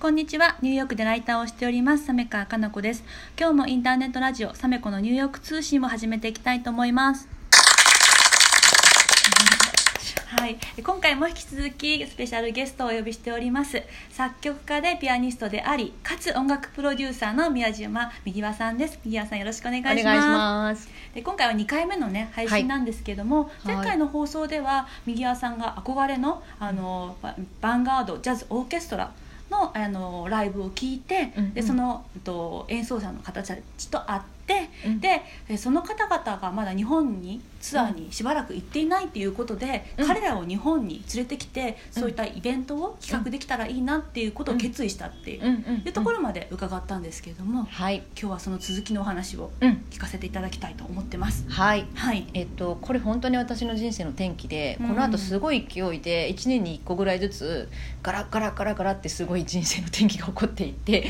こんにちは。ニューヨークでライターをしております、サメカかなこです。今日もインターネットラジオ、サメコのニューヨーク通信を始めていきたいと思います。はい、今回も引き続きスペシャルゲストをお呼びしております。作曲家でピアニストでありかつ音楽プロデューサーの宮島みぎわさんです。みぎわさんよろしくお願いします。お願いします。で今回は2回目のね配信なんですけども、はい。前回の放送ではみぎわさんが憧れのあのババンガードジャズオーケストラのあのライブを聞いて、うんうん。でそのと演奏者の方たちと会って、うん。でえその方々がまだ日本にツアーにしばらく行っていないということで、うん。彼らを日本に連れてきてそういったイベントを企画できたらいいなっていうことを決意したっていう,、うんうんいうところまで伺ったんですけれども、はい。今日はその続きのお話をうん。聞かせていただきたいと思ってます。はい。はい。えっと、これ本当に私の人生の転機で、うん。この後すごい勢いで1年に1個ぐらいずつガラガラガラガラってすごい人生の転機が起こっていって、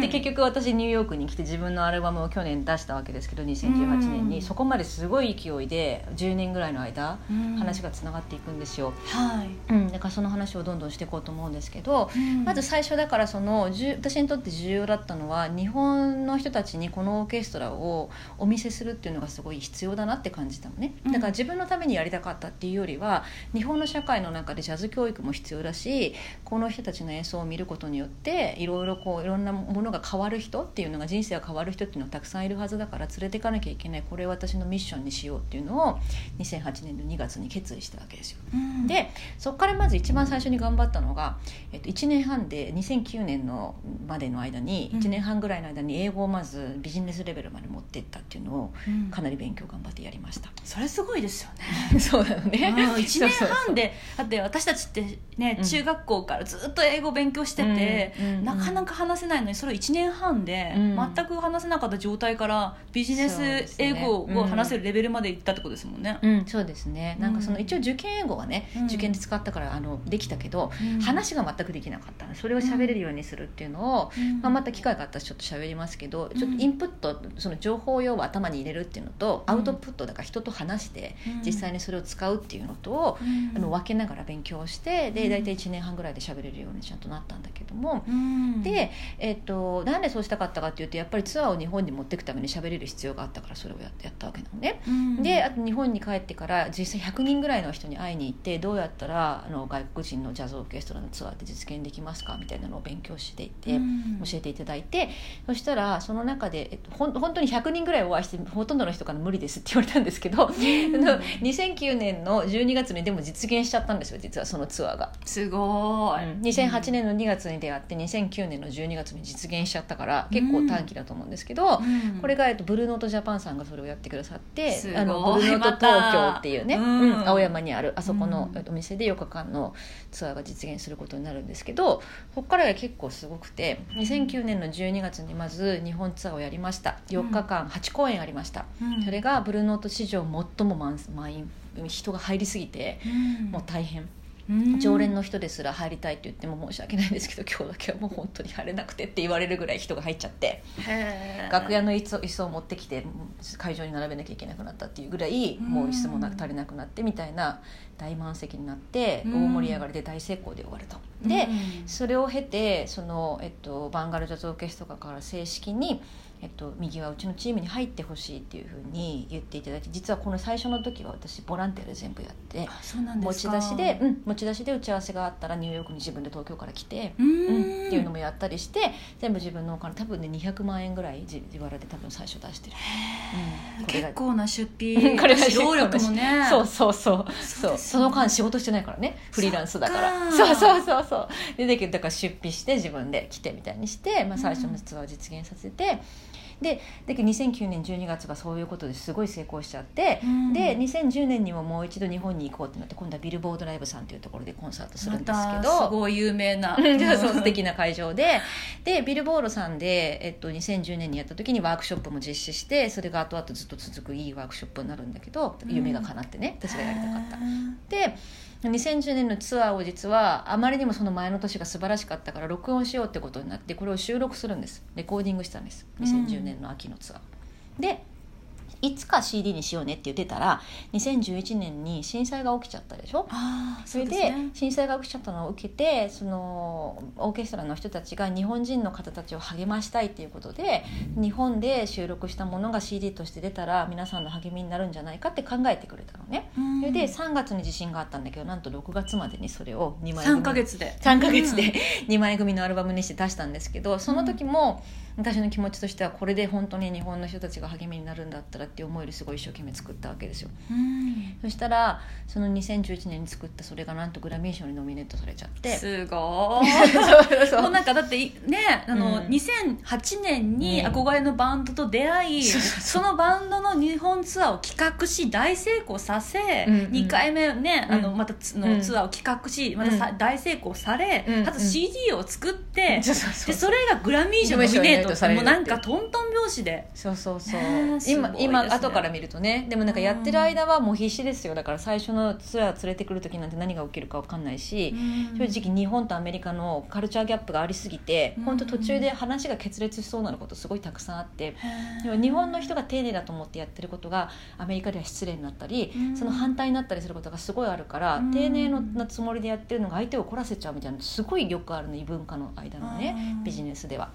で結局私ニューヨークに来て自分のアルバムを去年出したわけですけど2018年に、うん。そこまですごい勢いで10年ぐらいの間、うん。話がつながっていくんですよ、はい、うん、だからその話をどんどんしていこうと思うんですけど、まず最初だからその私にとって重要だったのは日本の人たちにこのオーケストラをお見せするっていうのがすごい必要だなって感じたのね。うん。だから自分のためにやりたかったっていうよりは日本の社会の中でジャズ教育も必要だしこの人たちの演奏を見ることによっていろいろこういろんなものが変わる人っていうのが人生が変わる人っていうのがたくさんいるはずだから連れていかなきゃいけないこれを私のミッションにしようっていうのを2008年の2月に決意したわけですよ。うん、でそこからまず一番最初に頑張ったのが、えっと、1年半で2009年のまでの間にうん。1年半ぐらいの間に英語をまずビジネスレベルまで持っていったっていうのをうん。かなり勉強頑張ってやりました、それすごいですよね。そうなのね。1年半でだって私たちってね、うん。中学校からずっと英語勉強してて、うん。うん。なかなか話せないのにそれを1年半でうん。全く話せなかった状態からビジネス英語を話せるレベルまでいったってことですもんね。うん、そうですね。なんかそのうん一応受験英語はね、うん。受験で使ったからあのできたけど、うん。話が全くできなかった。のそれを喋れるようにするっていうのを、うん。まあ、また機会があったらちょっと喋りますけど、うん。ちょっとインプットその情報用を頭に入れるっていうのと、うん。アウトプットだから人と話してうん。実際にそれを使うっていうのと、うん。あの分けながら勉強してうん。で大体1年半ぐらいで喋れるようにちゃんとなったんだけども。うん。で、えっとなんでそうしたかったかっていうとやっぱりツアーを日本に持っていくために喋れる必要があったからそれをややったわけなのね。うん。であと日本に帰ってから実際100人ぐらいの人に会いに行ってどうやったらあの外国人のジャズオーケストラのツアーって実現できますかみたいなのを勉強していて、うん。教えていただいて。そしたらその中で、えっと、ほん本当に100人ぐらいお会いしてほとんどの人から無理ですって言われたんですけど、あの2009年の12月にでも実現しちゃったんですよ実はそのツアーが。すごい、2008年の2月に出会って2009年の12月に実現しちゃったから結構短期だと思うんですけど、うん。これが、えっと、ブルーノートジャパンさんがそれをやってくださってあのブルーノート東京っていうね、また。うん。うん青山にあるあそこのお店で4日間のツアーが実現することになるんですけどここからが結構すごくて2009年の12月にまず日本ツアーをやりました。4日間8公演ありました、うん。それがブルーノート史上最も満満員人が入りすぎてうん。もう大変。うん常連の人ですら入りたいって言っても申し訳ないんですけど今日だけはもう本当に入れなくてって言われるぐらい人が入っちゃって楽屋の椅子を椅子を持ってきて会場に並べなきゃいけなくなったっていうぐらいうん。もう椅子もな足りなくなってみたいな大満席になってうん。大盛り上がりで大成功で終わると。でうん。それを経てその、えっと、バンガルジャズオーケストラから正式に、えっと、右はうちのチームに入ってほしいっていうふうに言っていただいて実はこの最初の時は私ボランティアで全部やってあそうなんで持すか。ち出しで、うん、持ち出しで打ち合わせがあったらニューヨークに自分で東京から来て。ううん。んっていうのもやったりして全部自分のお金多分ね200万円ぐらい自自腹で多分最初出してる、うん、結構な出費。これが労力もね。そうそうそう。そうそうですその間仕事してないからね。フリーランスだから。そうそうそうそう。でだけどだから出費して自分で来てみたいにして、まあ、最初のツアーを実現させて、でだけど2009年12月がそういうことですごい成功しちゃって、うん。で2010年にももう一度日本に行こうってなって今度はビルボードライブさんというところでコンサートするんですけまどたすごい有名な。うんそう素敵な会場で。でビルボードさんで、えっと、2010年にやった時にワークショップも実施してそれが後々ずっと続くいいワークショップになるんだけどうん夢が叶ってね、私がやりたかった。で2010年のツアーを実はあまりにもその前の年が素晴らしかったから録音しようってことになってこれを収録するんです。レコーディングしたんです。2010年の秋のツアー。でいつか CD にしようねって言ってたら2011年に震災が起きちゃったでしょ？ああそれで震災が起きちゃったのを受けてそのオーケストラの人たちが日本人の方たちを励ましたいっていうことで日本で収録したものが CD として出たら皆さんの励みになるんじゃないかって考えてくれたのね。それで3月に地震があったんだけどなんと6月までにそれを2枚組。3ヶ月で。3ヶ月で 2枚組のアルバムにして出したんですけどその時も私の気持ちとしてはこれで本当に日本の人たちが励みになるんだったらって思いですごい一生懸命作ったわけですよ。うん。そしたらその2011年に作ったそれがなんとグラミー賞にノミネートされちゃって。すごい。そうなんかだっていねあの、うん。2008年にうん。憧れのバンドと出会い、そうそのバンドの日本ツアーを企画し大成功させ、うんうん。2回目ね、あのうんまたのツアーを企画しまたさ、うん大成功され、うんあと CD を作って、でそれがグラミー賞ノミネートもうなんかトントン拍子で。そうそうそう、ねえすごい。今ですね。今後から見るとね。でもなんかやってる間はもう必死ですよ。だから最初のツアー連れてくる時なんて何が起きるか分かんないし、正直日本とアメリカのカルチャーギャップがありすぎてうん。本当途中で話が決裂しそうなことすごいたくさんあってでも日本の人が丁寧だと思ってやってることがアメリカでは失礼になったりうん。その反対になったりすることがすごいあるからうん。丁寧なつもりでやってるのが相手を怒らせちゃうみたいなのすごいよくあるの異文化の間のねうん。ビジネスでは。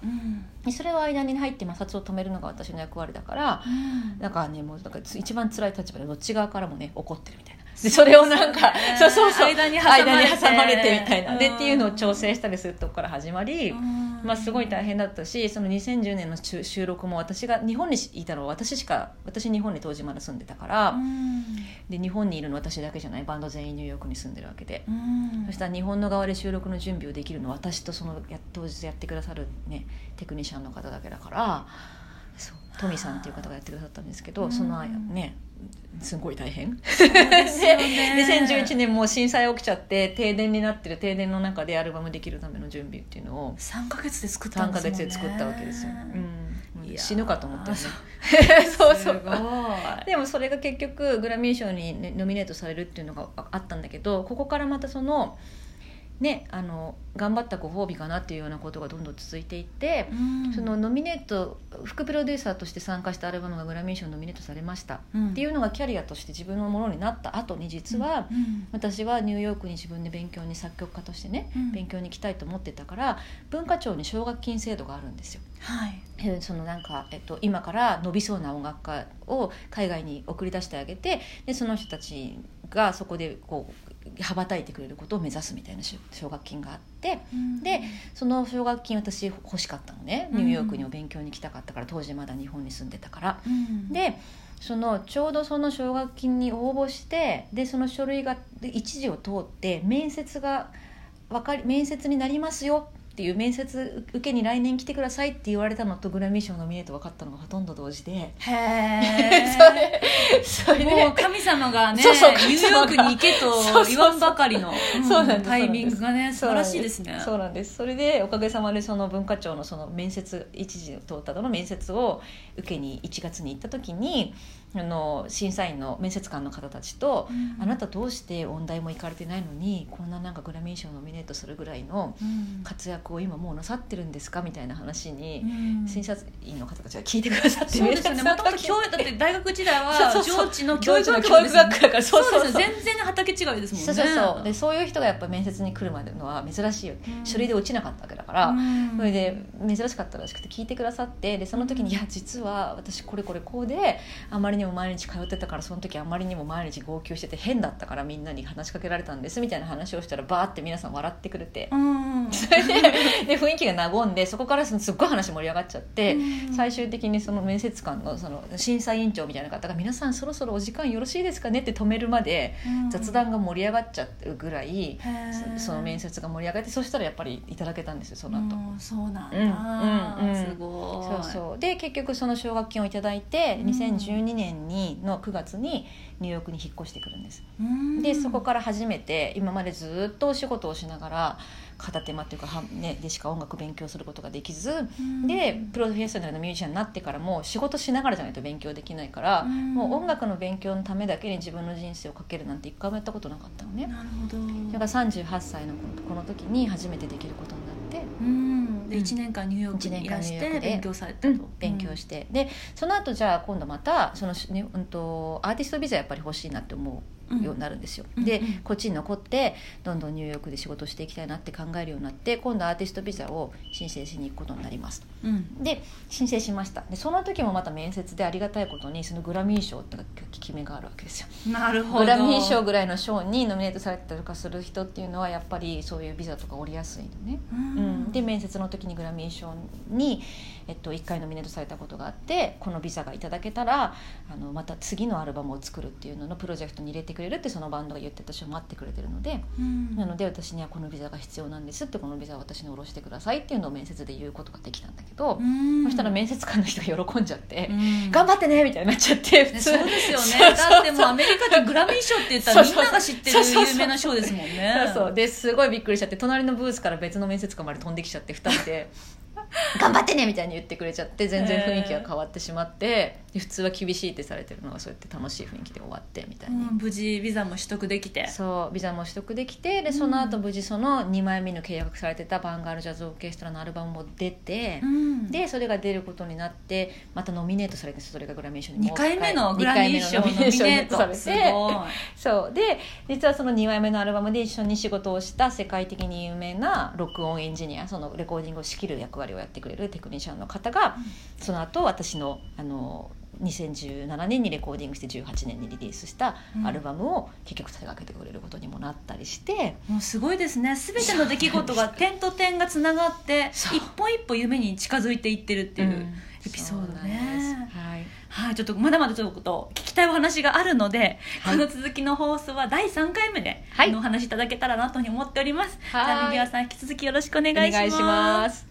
それを間に入って摩擦を止めるのが私の役割だからうん。だからねもうなんかつ一番辛い立場でどっち側からもね怒ってるみたいな。でそれをなんかそうそうそう間に挟まれて。間に挟まれてみたいな。でうんっていうのを調整したりするとこから始まり、うん。まあ、すごい大変だったしその2010年の収収録も私が日本にいたのは私しか私日本に当時まだ住んでたから、うん。で日本にいるの私だけじゃない。バンド全員ニューヨークに住んでるわけで。うん。そしたら日本の側で収録の準備をできるのは私とそのや当日やってくださる、ね、テクニシャンの方だけだからトミさんっていう方がやってくださったんですけど、うん。そのねすごい大変。でね。で2011年もう震災起きちゃって停電になってる停電の中でアルバムできるための準備っていうのを3ヶ月で作ったん3ヶですもんね。月で作ったわけですよ、うん、死ぬかと思ったよね。そそうそう でもそれが結局グラミー賞に、ね、ノミネートされるっていうのがあったんだけどここからまたそのねあの頑張ったご褒美かなっていうようなことがどんどん続いていって、そのノミネート副プロデューサーとして参加したアルバムがグラミー賞にノミネートされました、っていうのがキャリアとして自分のものになった後に実は、うん。私はニューヨークに自分で勉強に作曲家としてね、うん。勉強に行きたいと思ってたから文化庁に奨学金制度があるんですよ。はい。えーそのなんか、えっと、今から伸びそうな音楽家を海外に送り出してあげてでその人たちがそこでこう羽ばたいてくれることを目指すみたいな奨奨学金があってでその奨学金私欲しかったのねニューヨークにお勉強に来たかったから当時まだ日本に住んでたから。うん。でそのちょうどその奨学金に応募してでその書類がで一時を通って面接がわかり面接になりますよっていう面接受けに来年来てくださいって言われたのとグラミー賞ノミネート分かったのがほとんど同時で。へえ それそれで。もう神様がねそうそうニューヨークに行けと言わんばかりのタイミングがね素晴らしいですね。そうなんです。それでおかげさまでその文化庁のその面接一時通ったのの面接を受けに1月に行った時にあの審査員の面接官の方たちと、うん。あなたどうして音大も行かれてないのにこんななんかグラミー賞ノミネートするぐらいのうん。活躍を今もうなさってるんですかみたいな話に、うん。審査員の方たちが聞いてくださってそうですもともと教育だって大学時代は 上智の教育学上智の教育学科だから。そうそうそう。ですよ。全然畑違いですもんね。そうそうそう。でそういう人がやっぱ面接に来るまでのは珍しいよ、うん。書類で落ちなかったわけだから、うん。それで珍しかったらしくて聞いてくださってでその時に「いや実は私これこれこうであまりにも毎日通ってたからその時あまりにも毎日号泣してて変だったからみんなに話しかけられたんです」みたいな話をしたらバーって皆さん笑ってくれて。う。ん。そ れでで雰囲気が和んでそこからすっごい話盛り上がっちゃって、うん。最終的にその面接官のその審査委員長みたいな方が「皆さんそろそろお時間よろしいですかね?」って止めるまでうん。雑談が盛り上がっちゃうぐらい、そその面接が盛り上がってそしたらやっぱりいただけたんですよその後。うんそうなんうんだうんうん。すごい。そうそう。で結局その奨学金をいただいて、うん。2012年にの9月にニューヨークに引っ越してくるんです、うん。でそこから初めて今までずっとお仕事をしながら片手間っていうかは、ね、でしか音楽勉強することができず、うん。でプロフェッショナルのミュージシャンになってからも仕事しながらじゃないと勉強できないから、うん。もう音楽の勉強のためだけに自分の人生をかけるなんて一回もやったことなかったのね。なるほど。だから38歳のこの時に初めてできることうん。で1年間ニューヨークにいらして勉強されたと、うん。勉強して、でその後じゃあ今度またその、ねうん、とアーティストビザやっぱり欲しいなって思うようになるんですよ、でうんうん。こっちに残ってどんどんニューヨークで仕事していきたいなって考えるようになって今度アーティストビザを申請しに行くことになります。うん。うんで申請しました。でその時もまた面接でありがたいことにそのグラミー賞っていう効き目があるわけですよ。なるほど。グラミー賞ぐらいの賞にノミネートされたりとかする人っていうのはやっぱりそういうビザとか降りやすいのね、ううんん、で面接の時にグラミー賞に、えっと、1回ノミネートされたことがあってこのビザがいただけたらあのまた次のアルバムを作るっていうののプロジェクトに入れてくれるってそのバンドが言って私を待ってくれてるので、うん。なので私にはこのビザが必要なんですってこのビザを私に下ろしてくださいっていうのを面接で言うことができたんだけど、うん。そしたら面接官の人が喜んじゃって。うん。頑張ってねみたいになっちゃって普ね通そうですよね。だってもうアメリカってグラミー賞って言ったらみんなが知ってる有名な賞ですもんね。そうそう。ですごいびっくりしちゃって隣のブースから別の面接官まで飛んできちゃって2人で「頑張ってね!」みたいに言ってくれちゃって全然雰囲気が変わってしまってで普通は厳しいってされてるのがそうやって楽しい雰囲気で終わってみたいに、うん無事ビザも取得できて。そうビザも取得できてでその後無事その2枚目の契約されてたバンガールジャズオーケストラのアルバムも出て、うん。でそれが出ることになってまたノミネートされてそれがグラミー賞にも2う回目のグラミー賞二回目ノミネーされて。トすごいそう。で実はその2枚目のアルバムで一緒に仕事をした世界的に有名な録音エンジニアそのレコーディングを仕切る役割をやってくれるテクニシャンの方が、その後私のあの2017年にレコーディングして18年にリリースしたアルバムを結局手がけてくれることにもなったりして、もうすごいですね。全ての出来事が点と点がつながって一歩一歩夢に近づいていってるっていう、うん。エピソードね。なんはい。はい。ちょっとまだまだちょっと聞きたいお話があるので、はい。この続きの放送は第3回目で、お話しいただけたらなと思っております、はい。じゃあ右輪さん引き続きよろしくお願いします